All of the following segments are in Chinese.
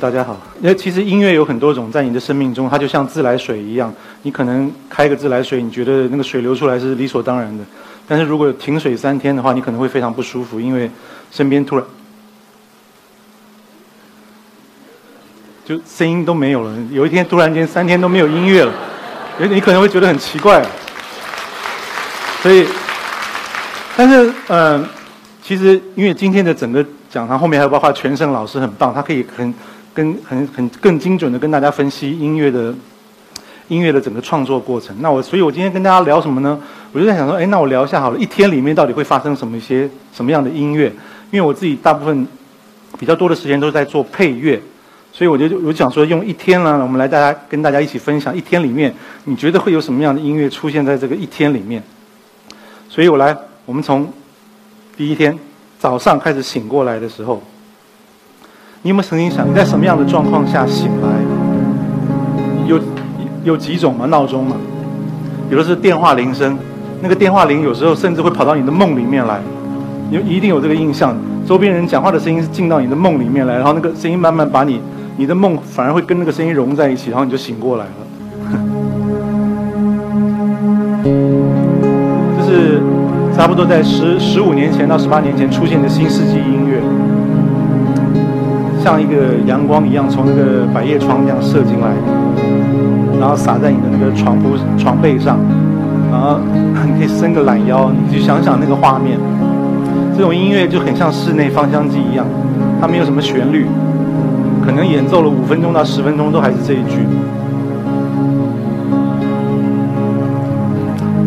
大家好。因为其实音乐有很多种，在你的生命中，它就像自来水一样。你可能开个自来水，你觉得那个水流出来是理所当然的。但是如果停水三天的话，你可能会非常不舒服，因为身边突然就声音都没有了。有一天突然间三天都没有音乐了，你你可能会觉得很奇怪。所以，但是嗯，其实因为今天的整个讲堂后面还有包括全胜老师很棒，他可以很跟很很更精准的跟大家分析音乐的音乐的整个创作过程。那我所以，我今天跟大家聊什么呢？我就在想说，哎，那我聊一下好了，一天里面到底会发生什么一些什么样的音乐？因为我自己大部分比较多的时间都是在做配乐，所以我就我想说，用一天呢，我们来大家跟大家一起分享一天里面，你觉得会有什么样的音乐出现在这个一天里面？所以我来，我们从第一天早上开始醒过来的时候，你有没有曾经想，你在什么样的状况下醒来？有有几种嘛？闹钟嘛？有的是电话铃声。那个电话铃有时候甚至会跑到你的梦里面来，你一定有这个印象。周边人讲话的声音是进到你的梦里面来，然后那个声音慢慢把你，你的梦反而会跟那个声音融在一起，然后你就醒过来了。这是差不多在十十五年前到十八年前出现的新世纪音乐，像一个阳光一样从那个百叶窗这样射进来，然后洒在你的那个床铺床被上。然后你可以伸个懒腰，你去想想那个画面。这种音乐就很像室内芳香剂一样，它没有什么旋律，可能演奏了五分钟到十分钟都还是这一句，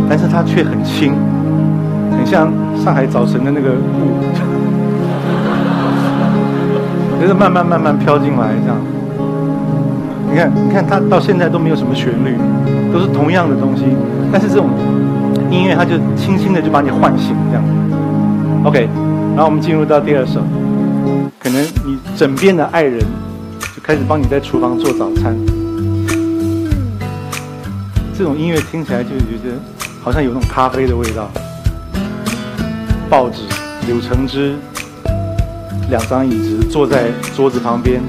但是它却很轻，很像上海早晨的那个雾，就是慢慢慢慢飘进来这样。你看，你看它到现在都没有什么旋律，都是同样的东西。但是这种音乐，它就轻轻的就把你唤醒，这样。OK，然后我们进入到第二首，可能你枕边的爱人就开始帮你在厨房做早餐。这种音乐听起来就觉得好像有那种咖啡的味道。报纸、柳橙汁、两张椅子坐在桌子旁边，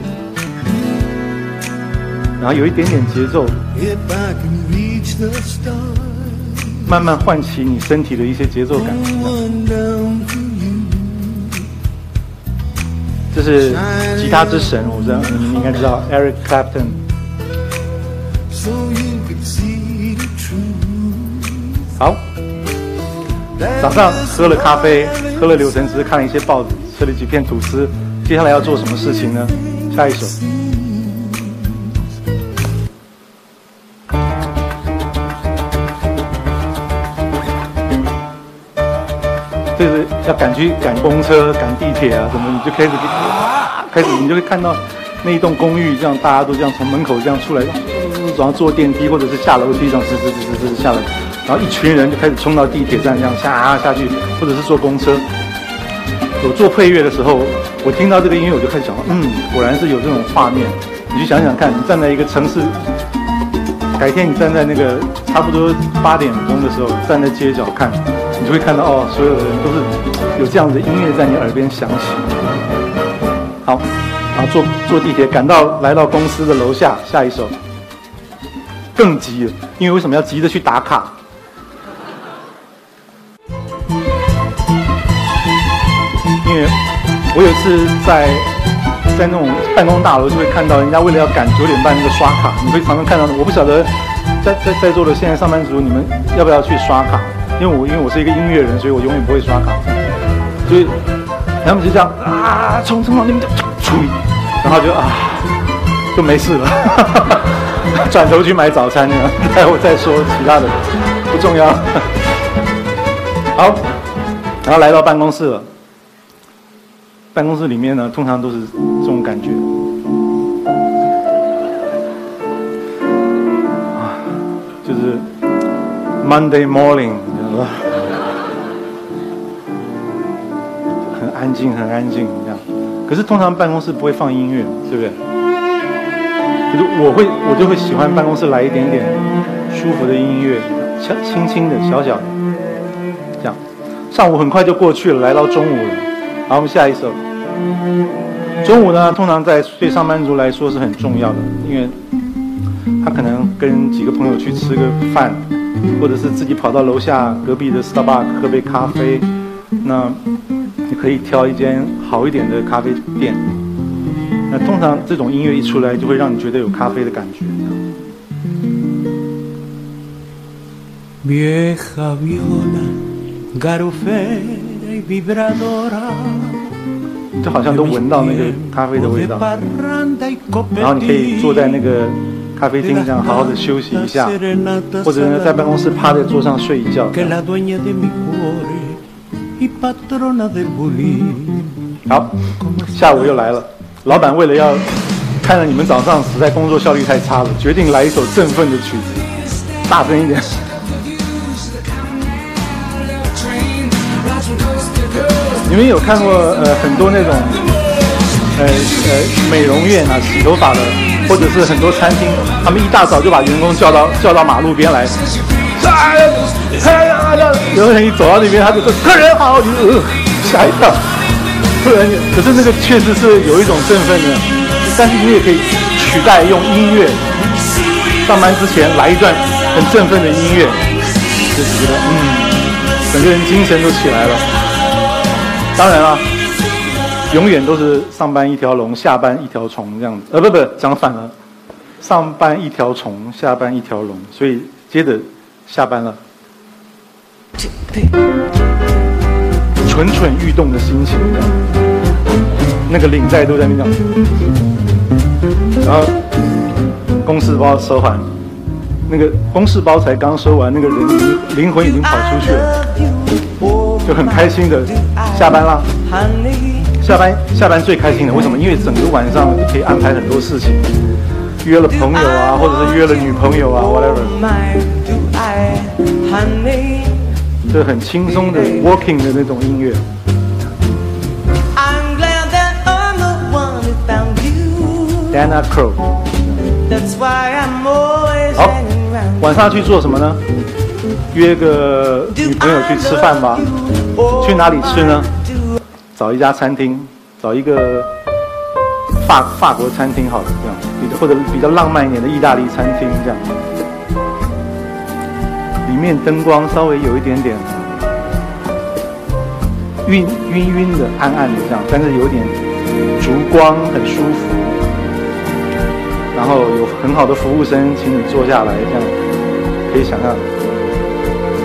然后有一点点节奏。慢慢唤起你身体的一些节奏感。这是吉他之神，我知道你们应该知道 Eric Clapton。好，早上喝了咖啡，喝了柳橙汁，看了一些报纸，吃了几片吐司。接下来要做什么事情呢？下一首。就是要赶去赶公车、赶地铁啊，什么你就开始开始，你就会看到那一栋公寓，这样大家都这样从门口这样出来，然后坐电梯或者是下楼梯，这样吱吱吱吱吱下来，然后一群人就开始冲到地铁站这样下下去，或者是坐公车。我做配乐的时候，我听到这个音乐，我就开始想，嗯，果然是有这种画面。你去想想看，你站在一个城市，改天你站在那个差不多八点钟的时候，站在街角看。你就会看到哦，所有的人都是有这样的音乐在你耳边响起。好，然后坐坐地铁赶到来到公司的楼下，下一首更急了，因为为什么要急着去打卡？因为我有一次在在那种办公大楼就会看到人家为了要赶九点半那个刷卡，你会常常看到的。我不晓得在在在座的现在上班族你们要不要去刷卡？因为我因为我是一个音乐人，所以我永远不会刷卡，所以他们就这样啊，冲冲到那边就冲，然后就啊就没事了，转头去买早餐那样，待会再说其他的，不重要。好，然后来到办公室了，办公室里面呢，通常都是这种感觉，啊，就是 Monday morning。很安静，很安静，这样。可是通常办公室不会放音乐，对不对？可是我会，我就会喜欢办公室来一点点舒服的音乐，轻轻轻的，小小的，这样。上午很快就过去了，来到中午了。好，我们下一首。中午呢，通常在对上班族来说是很重要的，因为他可能跟几个朋友去吃个饭，或者是自己跑到楼下隔壁的 Starbucks 喝杯咖啡，那你可以挑一间好一点的咖啡店。那通常这种音乐一出来，就会让你觉得有咖啡的感觉。vieja viola, garofera y vibradora. 就好像都闻到那个咖啡的味道，然后你可以坐在那个咖啡厅上好好的休息一下，或者呢在办公室趴在桌上睡一觉。好，下午又来了，老板为了要看着你们早上实在工作效率太差了，决定来一首振奋的曲子，大声一点。你们有看过呃很多那种呃呃美容院啊洗头发的，或者是很多餐厅，他们一大早就把员工叫到叫到马路边来，有个人一走到那边，他就说客人好，呃吓一跳，客人可是那个确实是有一种振奋的，但是你也可以取代用音乐，上班之前来一段很振奋的音乐，就觉得嗯，整个人精神都起来了。当然了，永远都是上班一条龙，下班一条虫这样子。呃，不不，讲反了，上班一条虫，下班一条龙，所以接着下班了，这对蠢蠢欲动的心情，那个领带都在那讲，然后公事包收完，那个公事包才刚收完，那个人灵魂已经跑出去了。就很开心的下班啦，下班下班最开心的，为什么？因为整个晚上可以安排很多事情，约了朋友啊，或者是约了女朋友啊，whatever。这很轻松的 working 的那种音乐。Dana Crow。好，晚上去做什么呢？约个女朋友去吃饭吧，去哪里吃呢？找一家餐厅，找一个法法国餐厅好了，这样，比或者比较浪漫一点的意大利餐厅这样。里面灯光稍微有一点点晕晕晕的、暗暗的这样，但是有点烛光，很舒服。然后有很好的服务生，请你坐下来这样，可以想象。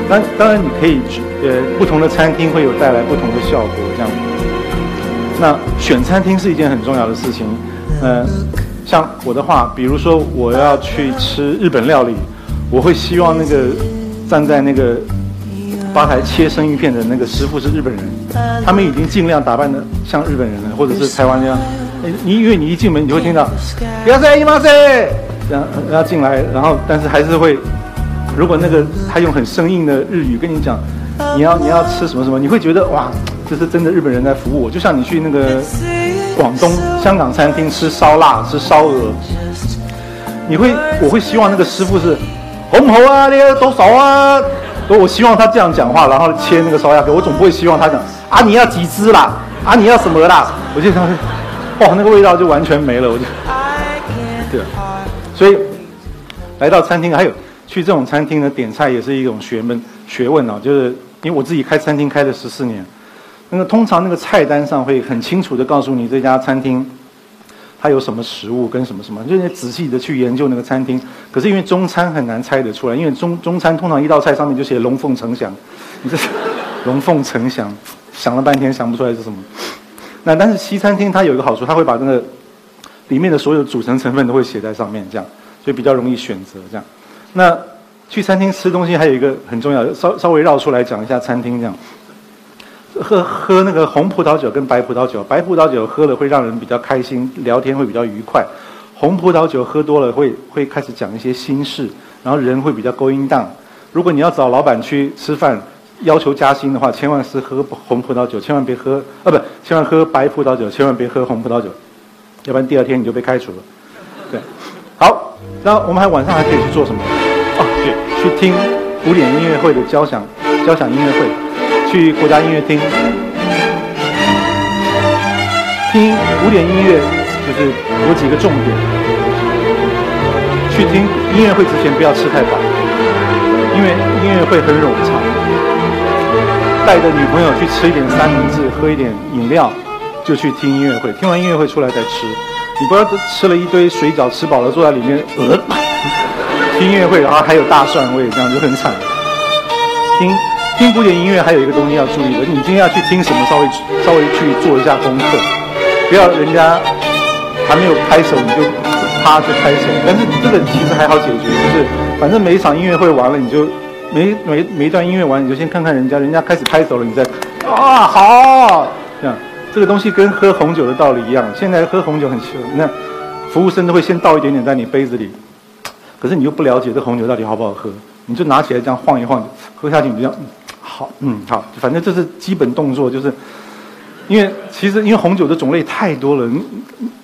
那当然，你可以去呃不同的餐厅会有带来不同的效果，这样。那选餐厅是一件很重要的事情，呃，像我的话，比如说我要去吃日本料理，我会希望那个站在那个吧台切生鱼片的那个师傅是日本人，他们已经尽量打扮的像日本人了，或者是台湾那样。你因为你一进门，你就会听到，不要塞姨妈塞，这样要进来，然后但是还是会。如果那个他用很生硬的日语跟你讲，你要你要吃什么什么，你会觉得哇，这是真的日本人在服务我。就像你去那个广东、香港餐厅吃烧腊、吃烧鹅，你会我会希望那个师傅是好唔好啊？那个多少啊？我我希望他这样讲话，然后切那个烧鸭给我，总不会希望他讲啊你要几只啦？啊你要什么啦？我就想，哇那个味道就完全没了，我就对，所以来到餐厅还有。去这种餐厅呢，点菜也是一种学问学问啊，就是因为我自己开餐厅开了十四年，那个通常那个菜单上会很清楚的告诉你这家餐厅它有什么食物跟什么什么，就是仔细的去研究那个餐厅。可是因为中餐很难猜得出来，因为中中餐通常一道菜上面就写龙凤呈祥，你 这龙凤呈祥，想了半天想不出来是什么。那但是西餐厅它有一个好处，它会把那个里面的所有组成成分都会写在上面，这样，所以比较容易选择这样。那去餐厅吃东西还有一个很重要，稍稍微绕出来讲一下餐厅这样。喝喝那个红葡萄酒跟白葡萄酒，白葡萄酒喝了会让人比较开心，聊天会比较愉快。红葡萄酒喝多了会会开始讲一些心事，然后人会比较勾引荡。如果你要找老板去吃饭，要求加薪的话，千万是喝红葡萄酒，千万别喝啊，不，千万喝白葡萄酒，千万别喝红葡萄酒，要不然第二天你就被开除了。对，好，那我们还晚上还可以去做什么？哦，对，去听古典音乐会的交响交响音乐会，去国家音乐厅。听古典音乐就是有几个重点。去听音乐会之前不要吃太饱，因为音乐会很冗长。带着女朋友去吃一点三明治，喝一点饮料，就去听音乐会。听完音乐会出来再吃，你不要吃了一堆水饺，吃饱了坐在里面，呃，听音乐会然后还有大蒜味，这样就很惨。听听古典音乐还有一个东西要注意的，你今天要去听什么，稍微稍微去做一下功课，不要人家还没有拍手你就啪就拍手。但是这个其实还好解决，就是反正每一场音乐会完了你就。每每每一段音乐完，你就先看看人家，人家开始拍手了，你再啊好，这个东西跟喝红酒的道理一样。现在喝红酒很那服务生都会先倒一点点在你杯子里，可是你又不了解这红酒到底好不好喝，你就拿起来这样晃一晃，喝下去你就这样，好，嗯好，反正这是基本动作，就是因为其实因为红酒的种类太多了，你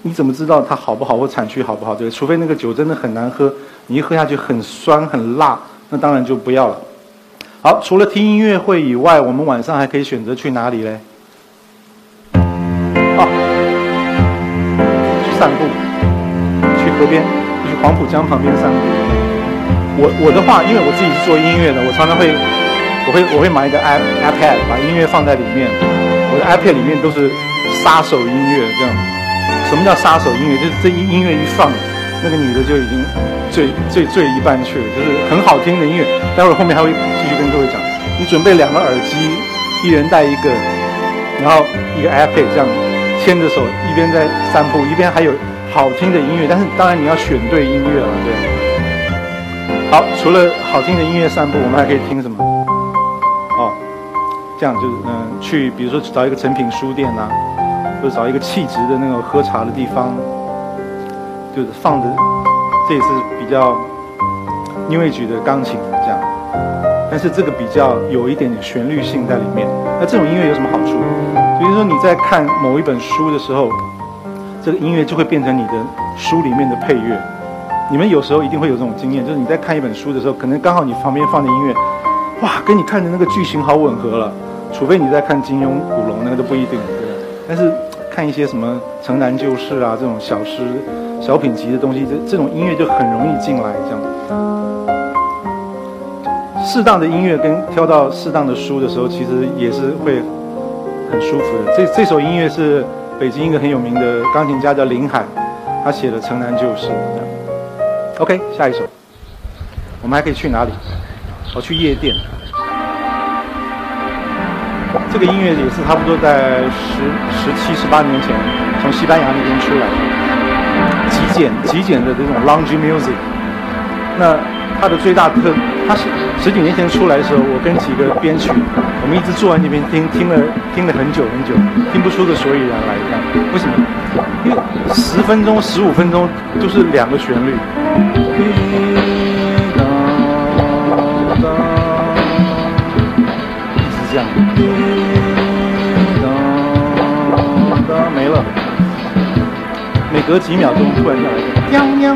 你怎么知道它好不好或产区好不好？对，除非那个酒真的很难喝，你一喝下去很酸很辣。那当然就不要了。好，除了听音乐会以外，我们晚上还可以选择去哪里嘞？啊，去散步，去河边，去黄浦江旁边散步。我我的话，因为我自己是做音乐的，我常常会，我会我会买一个 i iPad，把音乐放在里面。我的 iPad 里面都是杀手音乐，这样。什么叫杀手音乐？就是这一音乐一放，那个女的就已经。醉醉醉一半去了，就是很好听的音乐。待会儿后面还会继续跟各位讲。你准备两个耳机，一人带一个，然后一个 iPad 这样牵着手，一边在散步，一边还有好听的音乐。但是当然你要选对音乐了，对。好，除了好听的音乐散步，我们还可以听什么？哦，这样就是嗯，去比如说找一个成品书店呐，或者找一个气质的那种喝茶的地方，就是放着。这也是比较 New Age 的钢琴这样，但是这个比较有一点点旋律性在里面。那这种音乐有什么好处？比如说你在看某一本书的时候，这个音乐就会变成你的书里面的配乐。你们有时候一定会有这种经验，就是你在看一本书的时候，可能刚好你旁边放的音乐，哇，跟你看的那个剧情好吻合了。除非你在看金庸、古龙，那个都不一定，但是看一些什么《城南旧事》啊这种小诗。小品集的东西，这这种音乐就很容易进来。这样，适当的音乐跟挑到适当的书的时候，其实也是会很舒服的。这这首音乐是北京一个很有名的钢琴家叫林海，他写的《城南旧事》。OK，下一首，我们还可以去哪里？我去夜店。这个音乐也是差不多在十十七、十八年前从西班牙那边出来的。极简极简的这种 lounge music，那它的最大特，它是十几年前出来的时候，我跟几个编曲，我们一直坐在那边听，听了听了很久很久，听不出个所以然来。看为什么？因为十分钟、十五分钟都是两个旋律，一直这样。隔几秒钟突然下来，喵喵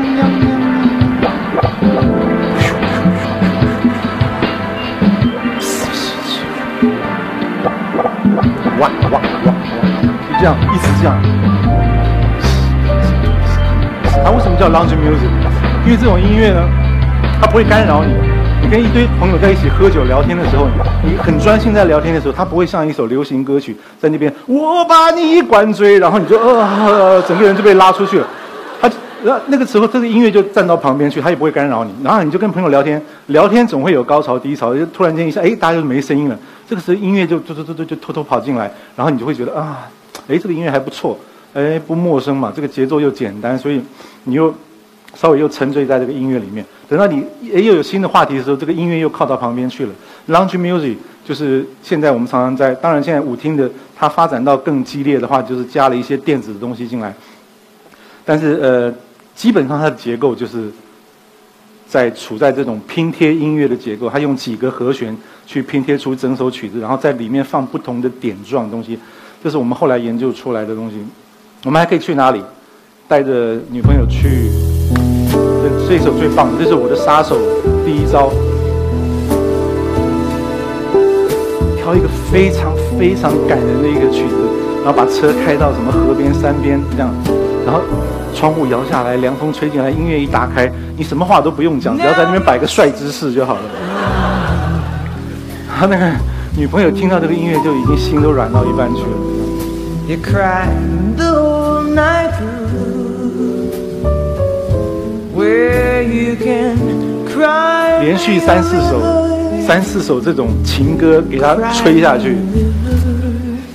哇哇哇哇，就这样一直这样。它为什么叫 lounge music？因为这种音乐呢，它不会干扰你。你跟一堆朋友在一起喝酒聊天的时候，你很专心在聊天的时候，它不会像一首流行歌曲在那边我把你灌醉，然后你就呃整个人就被拉出去了。那那个时候这个音乐就站到旁边去，他也不会干扰你。然后你就跟朋友聊天，聊天总会有高潮低潮，就突然间一下，哎，大家就没声音了。这个时候音乐就突突突突就偷偷跑进来，然后你就会觉得啊，哎，这个音乐还不错，哎，不陌生嘛，这个节奏又简单，所以你又。稍微又沉醉在这个音乐里面，等到你诶又有新的话题的时候，这个音乐又靠到旁边去了。Lounge music 就是现在我们常常在，当然现在舞厅的它发展到更激烈的话，就是加了一些电子的东西进来。但是呃，基本上它的结构就是在处在这种拼贴音乐的结构，它用几个和弦去拼贴出整首曲子，然后在里面放不同的点状东西，这是我们后来研究出来的东西。我们还可以去哪里？带着女朋友去。这是一首最棒的，这是我的杀手第一招。挑一个非常非常感人的一个曲子，然后把车开到什么河边、山边这样，然后窗户摇下来，凉风吹进来，音乐一打开，你什么话都不用讲，只要在那边摆个帅姿势就好了。他 那个女朋友听到这个音乐就已经心都软到一半去了。You cried the whole night through, where you can cry. 连续三四首，三四首这种情歌给他吹下去，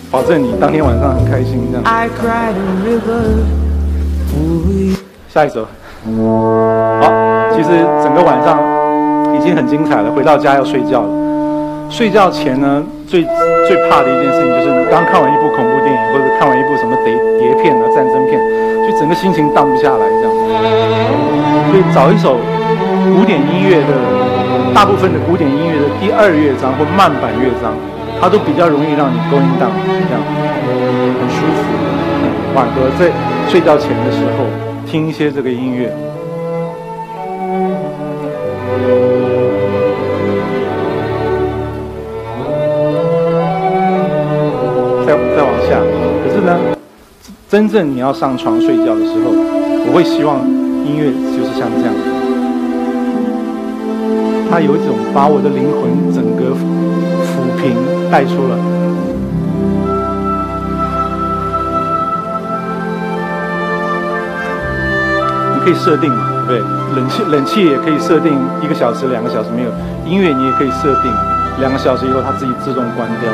保证你当天晚上很开心。这样。下一首，好，其实整个晚上已经很精彩了。回到家要睡觉了。睡觉前呢，最最怕的一件事情就是你刚看完一部恐怖电影，或者看完一部什么谍谍片啊、战争片，就整个心情荡不下来这样。所以找一首古典音乐的，大部分的古典音乐的第二乐章或慢板乐章，它都比较容易让你 going down，这样很舒服。缓和在睡觉前的时候听一些这个音乐。再再往下，可是呢真正你要上床睡觉的时候，我会希望音乐就是像这样，它有一种把我的灵魂整个抚平带出了。可以设定嘛，对不对？冷气冷气也可以设定一个小时、两个小时没有，音乐你也可以设定两个小时以后它自己自动关掉。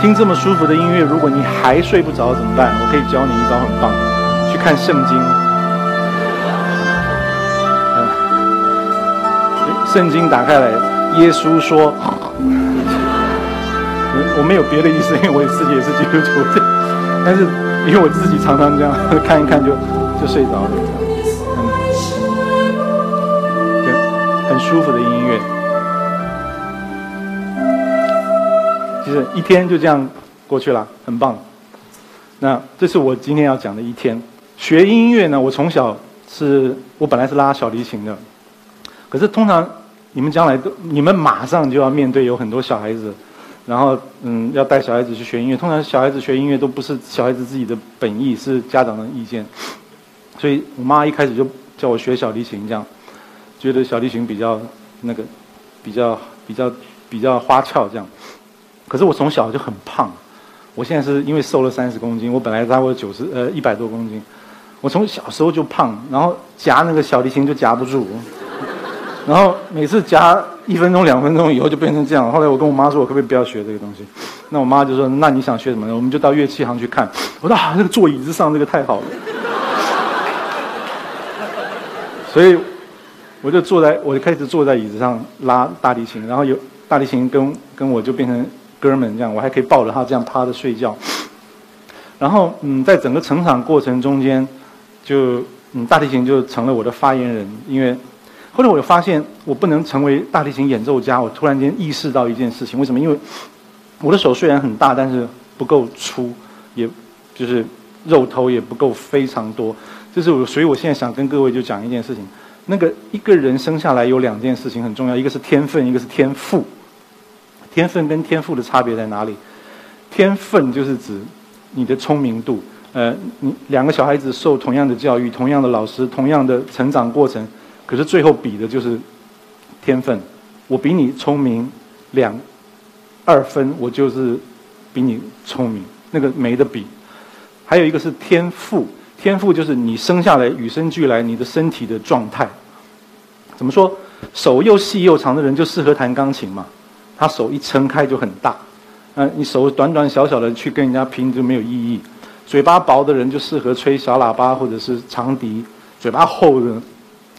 听这么舒服的音乐，如果你还睡不着怎么办？我可以教你一招很棒，去看圣经。圣经打开来，耶稣说：“我没有别的意思，因为我自己也是基督徒，但是因为我自己常常这样看一看就就睡着了，嗯，很舒服的音乐。”一天就这样过去了，很棒。那这是我今天要讲的一天。学音乐呢，我从小是我本来是拉小提琴的，可是通常你们将来都你们马上就要面对有很多小孩子，然后嗯要带小孩子去学音乐。通常小孩子学音乐都不是小孩子自己的本意，是家长的意见。所以我妈一开始就叫我学小提琴，这样觉得小提琴比较那个比较比较比较花俏这样。可是我从小就很胖，我现在是因为瘦了三十公斤，我本来差不多九十呃一百多公斤，我从小时候就胖，然后夹那个小提琴就夹不住，然后每次夹一分钟两分钟以后就变成这样。后来我跟我妈说，我可不可以不要学这个东西？那我妈就说，那你想学什么呢？我们就到乐器行去看。我说啊，那个坐椅子上这个太好了，所以我就坐在，我就开始坐在椅子上拉大提琴，然后有大提琴跟跟我就变成。哥们，这样我还可以抱着他这样趴着睡觉。然后，嗯，在整个成长过程中间，就嗯，大提琴就成了我的发言人。因为后来我发现，我不能成为大提琴演奏家。我突然间意识到一件事情：为什么？因为我的手虽然很大，但是不够粗，也就是肉头也不够非常多。就是我，所以我现在想跟各位就讲一件事情：那个一个人生下来有两件事情很重要，一个是天分，一个是天赋。天分跟天赋的差别在哪里？天分就是指你的聪明度。呃，你两个小孩子受同样的教育，同样的老师，同样的成长过程，可是最后比的就是天分。我比你聪明两二分，我就是比你聪明，那个没得比。还有一个是天赋，天赋就是你生下来与生俱来，你的身体的状态。怎么说？手又细又长的人就适合弹钢琴嘛？他手一撑开就很大，嗯，你手短短小小的去跟人家拼就没有意义。嘴巴薄的人就适合吹小喇叭或者是长笛，嘴巴厚的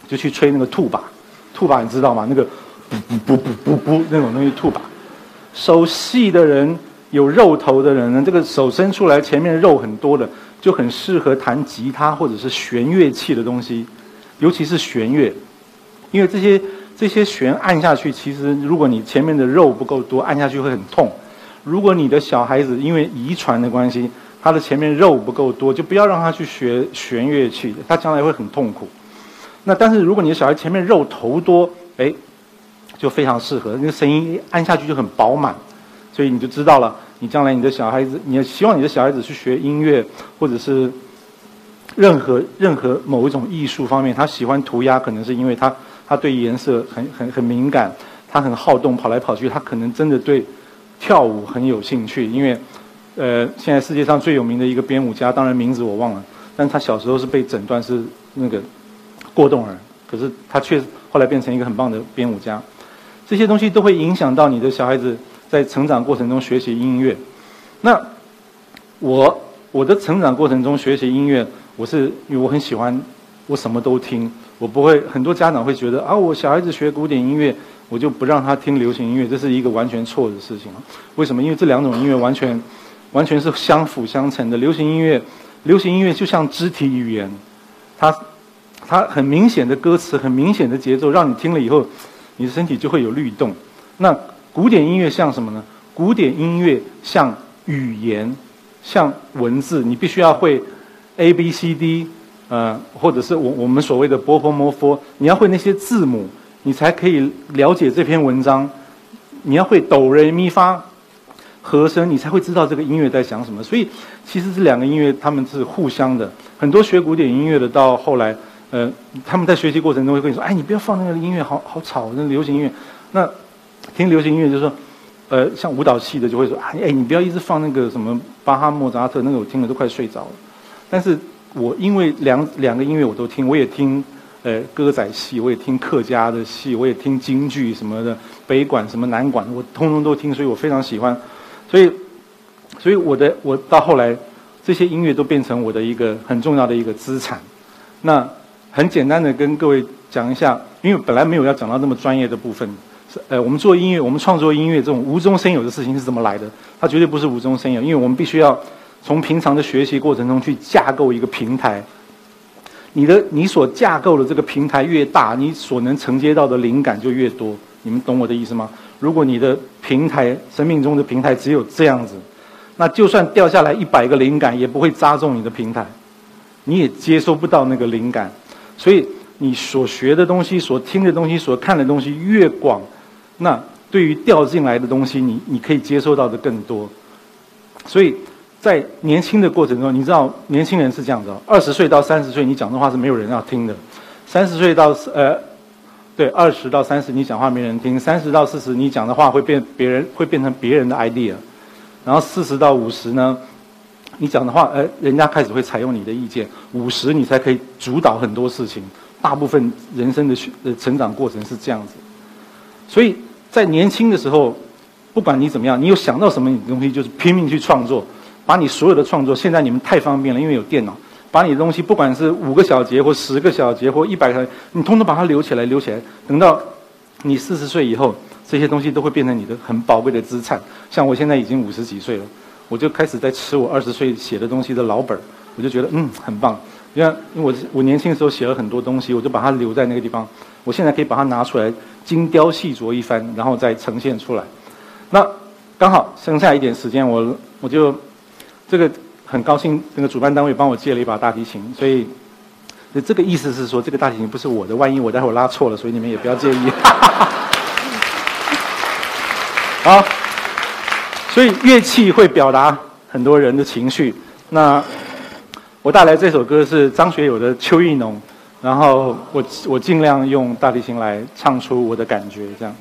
就去吹那个兔把，兔把你知道吗？那个不不不不不不那种东西兔把。手细的人有肉头的人呢，这个手伸出来前面肉很多的，就很适合弹吉他或者是弦乐器的东西，尤其是弦乐，因为这些。这些弦按下去，其实如果你前面的肉不够多，按下去会很痛。如果你的小孩子因为遗传的关系，他的前面肉不够多，就不要让他去学弦乐器，他将来会很痛苦。那但是如果你的小孩前面肉头多，哎，就非常适合，那个声音按下去就很饱满，所以你就知道了，你将来你的小孩子，你希望你的小孩子去学音乐，或者是任何任何某一种艺术方面，他喜欢涂鸦，可能是因为他他对颜色很很很敏感，他很好动，跑来跑去，他可能真的对跳舞很有兴趣，因为呃，现在世界上最有名的一个编舞家，当然名字我忘了，但他小时候是被诊断是那个过动儿，可是他却后来变成一个很棒的编舞家，这些东西都会影响到你的小孩子在成长过程中学习音乐。那我我的成长过程中学习音乐。我是因为我很喜欢，我什么都听，我不会。很多家长会觉得啊，我小孩子学古典音乐，我就不让他听流行音乐，这是一个完全错的事情为什么？因为这两种音乐完全，完全是相辅相成的。流行音乐，流行音乐就像肢体语言，它，它很明显的歌词，很明显的节奏，让你听了以后，你的身体就会有律动。那古典音乐像什么呢？古典音乐像语言，像文字，你必须要会。A B C D，呃，或者是我我们所谓的波波摩佛，你要会那些字母，你才可以了解这篇文章。你要会哆来咪发和声，你才会知道这个音乐在讲什么。所以，其实这两个音乐他们是互相的。很多学古典音乐的到后来，呃，他们在学习过程中会跟你说：“哎，你不要放那个音乐，好好吵，那流行音乐。”那听流行音乐就是说，呃，像舞蹈系的就会说：“哎，你不要一直放那个什么巴哈、莫扎特，那个我听了都快睡着了。”但是我因为两两个音乐我都听，我也听，呃，歌仔戏，我也听客家的戏，我也听京剧什么的，北管什么南管，我通通都听，所以我非常喜欢。所以，所以我的我到后来，这些音乐都变成我的一个很重要的一个资产。那很简单的跟各位讲一下，因为本来没有要讲到那么专业的部分，呃，我们做音乐，我们创作音乐这种无中生有的事情是怎么来的？它绝对不是无中生有，因为我们必须要。从平常的学习过程中去架构一个平台，你的你所架构的这个平台越大，你所能承接到的灵感就越多。你们懂我的意思吗？如果你的平台生命中的平台只有这样子，那就算掉下来一百个灵感，也不会扎中你的平台，你也接收不到那个灵感。所以你所学的东西、所听的东西、所看的东西越广，那对于掉进来的东西，你你可以接受到的更多。所以。在年轻的过程中，你知道年轻人是这样的：二十岁到三十岁，你讲的话是没有人要听的；三十岁到呃，对，二十到三十你讲话没人听；三十到四十你讲的话会变别人会变成别人的 idea；然后四十到五十呢，你讲的话，呃，人家开始会采用你的意见；五十你才可以主导很多事情。大部分人生的学呃成长过程是这样子，所以在年轻的时候，不管你怎么样，你有想到什么东西，就是拼命去创作。把你所有的创作，现在你们太方便了，因为有电脑，把你的东西，不管是五个小节或十个小节或一百个，你通通把它留起来，留起来。等到你四十岁以后，这些东西都会变成你的很宝贵的资产。像我现在已经五十几岁了，我就开始在吃我二十岁写的东西的老本儿，我就觉得嗯很棒。因为因为我我年轻的时候写了很多东西，我就把它留在那个地方。我现在可以把它拿出来精雕细琢一番，然后再呈现出来。那刚好剩下一点时间，我我就。这个很高兴，那个主办单位帮我借了一把大提琴，所以，这个意思是说，这个大提琴不是我的，万一我待会儿拉错了，所以你们也不要介意。好，所以乐器会表达很多人的情绪。那我带来这首歌是张学友的《秋意浓》，然后我我尽量用大提琴来唱出我的感觉，这样。